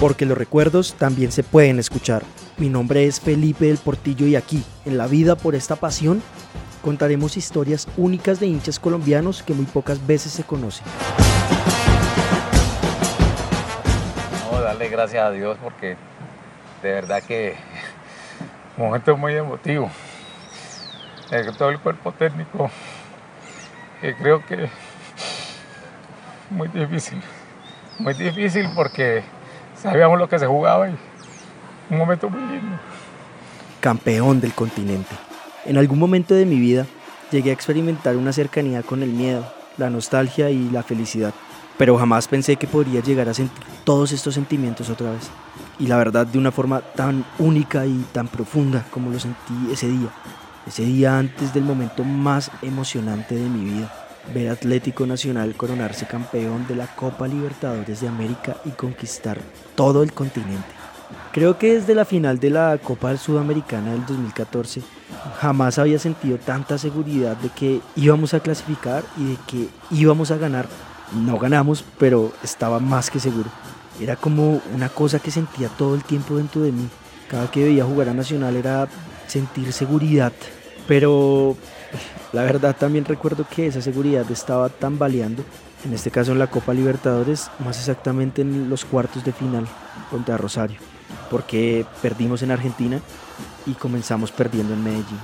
porque los recuerdos también se pueden escuchar. Mi nombre es Felipe del Portillo y aquí, en La Vida por esta pasión, contaremos historias únicas de hinchas colombianos que muy pocas veces se conocen. No, darle gracias a Dios porque de verdad que un momento muy emotivo. Eh, todo el cuerpo técnico, eh, creo que muy difícil, muy difícil porque sabíamos lo que se jugaba y un momento muy lindo. Campeón del continente. En algún momento de mi vida llegué a experimentar una cercanía con el miedo, la nostalgia y la felicidad, pero jamás pensé que podría llegar a sentir todos estos sentimientos otra vez. Y la verdad de una forma tan única y tan profunda como lo sentí ese día, ese día antes del momento más emocionante de mi vida ver Atlético Nacional coronarse campeón de la Copa Libertadores de América y conquistar todo el continente. Creo que desde la final de la Copa Sudamericana del 2014 jamás había sentido tanta seguridad de que íbamos a clasificar y de que íbamos a ganar. No ganamos, pero estaba más que seguro. Era como una cosa que sentía todo el tiempo dentro de mí. Cada que veía jugar a Nacional era sentir seguridad. Pero la verdad también recuerdo que esa seguridad estaba tambaleando, en este caso en la Copa Libertadores, más exactamente en los cuartos de final contra Rosario, porque perdimos en Argentina y comenzamos perdiendo en Medellín.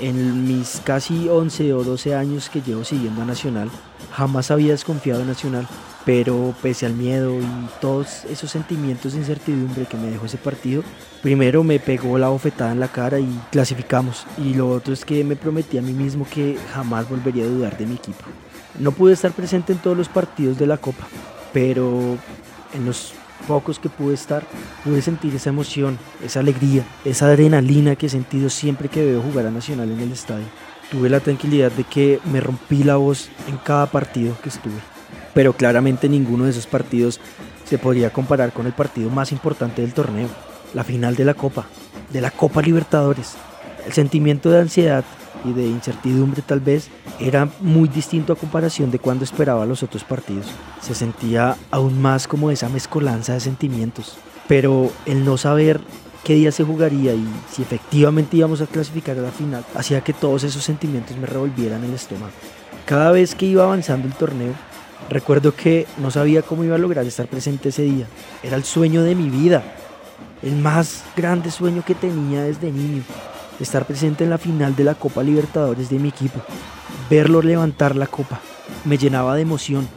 En mis casi 11 o 12 años que llevo siguiendo a Nacional, jamás había desconfiado de Nacional, pero pese al miedo y todos esos sentimientos de incertidumbre que me dejó ese partido, primero me pegó la bofetada en la cara y clasificamos. Y lo otro es que me prometí a mí mismo que jamás volvería a dudar de mi equipo. No pude estar presente en todos los partidos de la Copa, pero en los pocos que pude estar, pude sentir esa emoción, esa alegría, esa adrenalina que he sentido siempre que veo jugar a Nacional en el estadio. Tuve la tranquilidad de que me rompí la voz en cada partido que estuve. Pero claramente ninguno de esos partidos se podría comparar con el partido más importante del torneo, la final de la Copa, de la Copa Libertadores. El sentimiento de ansiedad y de incertidumbre tal vez era muy distinto a comparación de cuando esperaba los otros partidos. Se sentía aún más como esa mezcolanza de sentimientos. Pero el no saber qué día se jugaría y si efectivamente íbamos a clasificar a la final hacía que todos esos sentimientos me revolvieran el estómago. Cada vez que iba avanzando el torneo, recuerdo que no sabía cómo iba a lograr estar presente ese día. Era el sueño de mi vida, el más grande sueño que tenía desde niño estar presente en la final de la Copa Libertadores de mi equipo, verlo levantar la copa, me llenaba de emoción,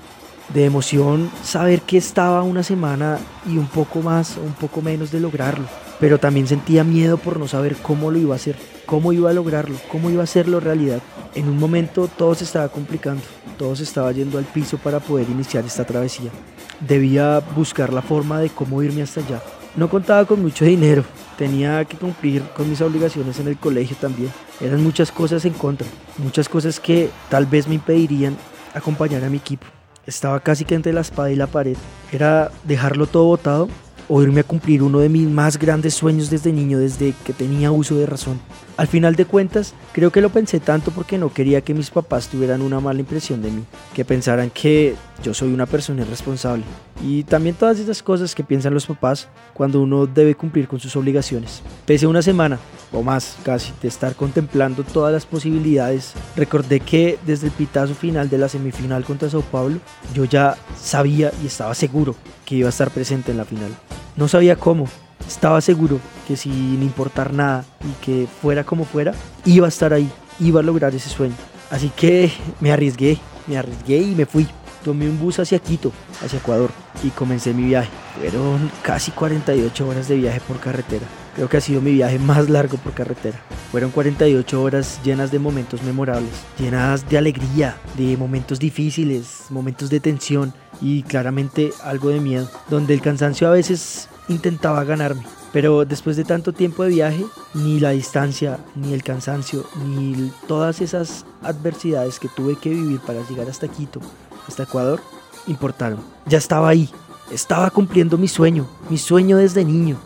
de emoción saber que estaba una semana y un poco más un poco menos de lograrlo, pero también sentía miedo por no saber cómo lo iba a hacer, cómo iba a lograrlo, cómo iba a hacerlo realidad. En un momento todo se estaba complicando, todo se estaba yendo al piso para poder iniciar esta travesía. Debía buscar la forma de cómo irme hasta allá. No contaba con mucho dinero, tenía que cumplir con mis obligaciones en el colegio también. Eran muchas cosas en contra, muchas cosas que tal vez me impedirían acompañar a mi equipo. Estaba casi que entre la espada y la pared. Era dejarlo todo botado o irme a cumplir uno de mis más grandes sueños desde niño, desde que tenía uso de razón. Al final de cuentas, creo que lo pensé tanto porque no quería que mis papás tuvieran una mala impresión de mí, que pensaran que yo soy una persona irresponsable. Y también todas esas cosas que piensan los papás cuando uno debe cumplir con sus obligaciones. Pese a una semana, o más casi, de estar contemplando todas las posibilidades, recordé que desde el pitazo final de la semifinal contra Sao Paulo, yo ya sabía y estaba seguro que iba a estar presente en la final. No sabía cómo, estaba seguro que sin importar nada y que fuera como fuera, iba a estar ahí, iba a lograr ese sueño. Así que me arriesgué, me arriesgué y me fui. Tomé un bus hacia Quito, hacia Ecuador, y comencé mi viaje. Fueron casi 48 horas de viaje por carretera. Creo que ha sido mi viaje más largo por carretera. Fueron 48 horas llenas de momentos memorables, llenas de alegría, de momentos difíciles, momentos de tensión y claramente algo de miedo, donde el cansancio a veces intentaba ganarme. Pero después de tanto tiempo de viaje, ni la distancia, ni el cansancio, ni todas esas adversidades que tuve que vivir para llegar hasta Quito, hasta Ecuador, importaron. Ya estaba ahí, estaba cumpliendo mi sueño, mi sueño desde niño.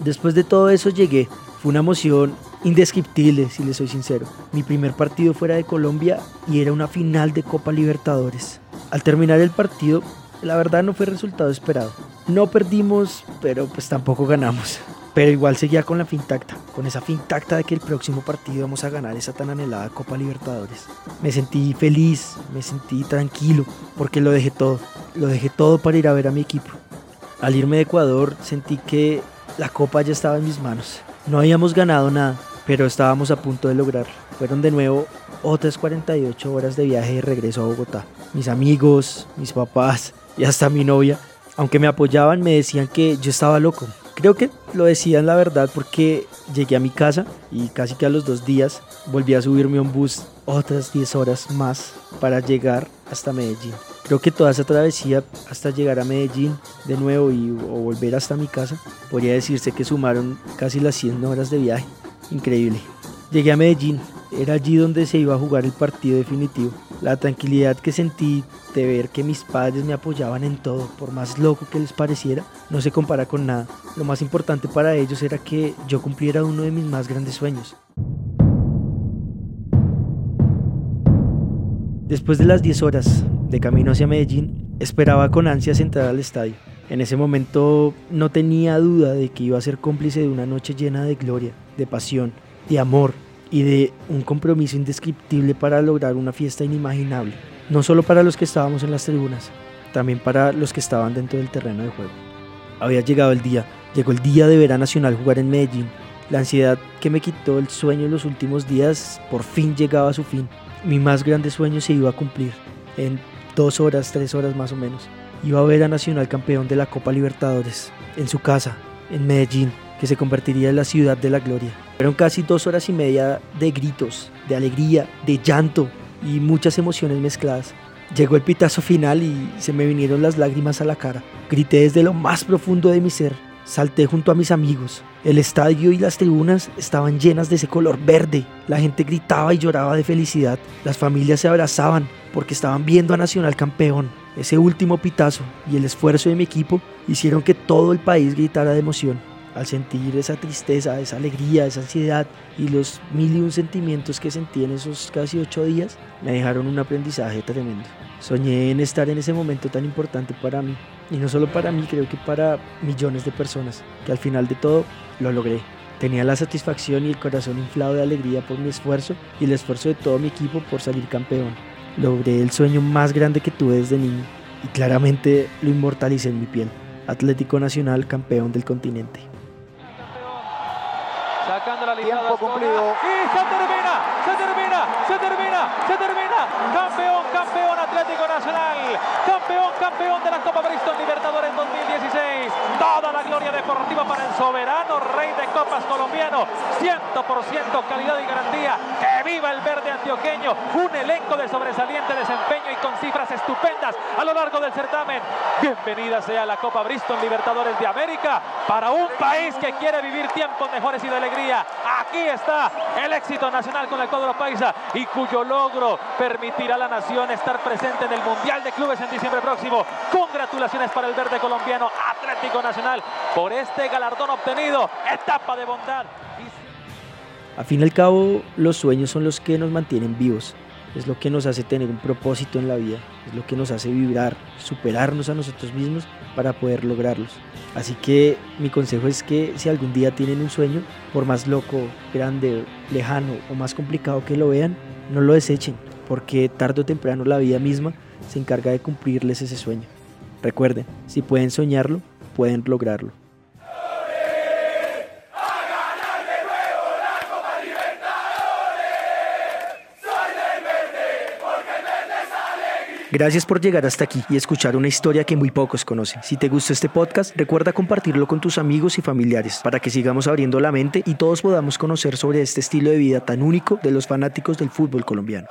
Después de todo eso llegué, fue una emoción indescriptible, si le soy sincero. Mi primer partido fuera de Colombia y era una final de Copa Libertadores. Al terminar el partido, la verdad no fue el resultado esperado. No perdimos, pero pues tampoco ganamos. Pero igual seguía con la fintacta, con esa fintacta de que el próximo partido vamos a ganar esa tan anhelada Copa Libertadores. Me sentí feliz, me sentí tranquilo, porque lo dejé todo. Lo dejé todo para ir a ver a mi equipo. Al irme de Ecuador sentí que la copa ya estaba en mis manos. No habíamos ganado nada, pero estábamos a punto de lograr. Fueron de nuevo otras 48 horas de viaje de regreso a Bogotá. Mis amigos, mis papás y hasta mi novia, aunque me apoyaban, me decían que yo estaba loco, Creo que lo decían la verdad porque llegué a mi casa y casi que a los dos días volví a subirme a un bus otras 10 horas más para llegar hasta Medellín. Creo que toda esa travesía hasta llegar a Medellín de nuevo y volver hasta mi casa, podría decirse que sumaron casi las 100 horas de viaje. Increíble. Llegué a Medellín, era allí donde se iba a jugar el partido definitivo. La tranquilidad que sentí de ver que mis padres me apoyaban en todo, por más loco que les pareciera, no se compara con nada. Lo más importante para ellos era que yo cumpliera uno de mis más grandes sueños. Después de las 10 horas de camino hacia Medellín, esperaba con ansias entrar al estadio. En ese momento no tenía duda de que iba a ser cómplice de una noche llena de gloria, de pasión, de amor y de un compromiso indescriptible para lograr una fiesta inimaginable, no solo para los que estábamos en las tribunas, también para los que estaban dentro del terreno de juego. Había llegado el día, llegó el día de ver a Nacional jugar en Medellín. La ansiedad que me quitó el sueño en los últimos días por fin llegaba a su fin. Mi más grande sueño se iba a cumplir en dos horas, tres horas más o menos. Iba a ver a Nacional campeón de la Copa Libertadores, en su casa, en Medellín, que se convertiría en la ciudad de la gloria. Fueron casi dos horas y media de gritos, de alegría, de llanto y muchas emociones mezcladas. Llegó el pitazo final y se me vinieron las lágrimas a la cara. Grité desde lo más profundo de mi ser. Salté junto a mis amigos. El estadio y las tribunas estaban llenas de ese color verde. La gente gritaba y lloraba de felicidad. Las familias se abrazaban porque estaban viendo a Nacional campeón. Ese último pitazo y el esfuerzo de mi equipo hicieron que todo el país gritara de emoción al sentir esa tristeza, esa alegría, esa ansiedad y los mil y un sentimientos que sentí en esos casi ocho días, me dejaron un aprendizaje tremendo. Soñé en estar en ese momento tan importante para mí, y no solo para mí, creo que para millones de personas, que al final de todo lo logré. Tenía la satisfacción y el corazón inflado de alegría por mi esfuerzo y el esfuerzo de todo mi equipo por salir campeón. Logré el sueño más grande que tuve desde niño y claramente lo inmortalicé en mi piel. Atlético Nacional campeón del continente Tiempo cumplido. Y se termina, se termina, se termina, se termina. Campeón, campeón Atlético Nacional. Campeón, campeón de la Copa Bristol Libertadores 2016. Toda la gloria deportiva para el soberano rey de copas colombiano. 100% calidad y garantía. Que viva el verde antioqueño. Un elenco de sobresaliente desempeño y con cifras estupendas a lo largo del certamen. Bienvenida sea la Copa Bristol Libertadores de América para un país que quiere vivir tiempos mejores y de alegría Aquí está el éxito nacional con el cuadro paisa y cuyo logro permitirá a la nación estar presente en el Mundial de Clubes en diciembre próximo. Congratulaciones para el verde colombiano Atlético Nacional por este galardón obtenido. Etapa de bondad. A fin y al cabo, los sueños son los que nos mantienen vivos es lo que nos hace tener un propósito en la vida, es lo que nos hace vibrar, superarnos a nosotros mismos para poder lograrlos. Así que mi consejo es que si algún día tienen un sueño, por más loco, grande, lejano o más complicado que lo vean, no lo desechen, porque tarde o temprano la vida misma se encarga de cumplirles ese sueño. Recuerden, si pueden soñarlo, pueden lograrlo. Gracias por llegar hasta aquí y escuchar una historia que muy pocos conocen. Si te gustó este podcast, recuerda compartirlo con tus amigos y familiares para que sigamos abriendo la mente y todos podamos conocer sobre este estilo de vida tan único de los fanáticos del fútbol colombiano.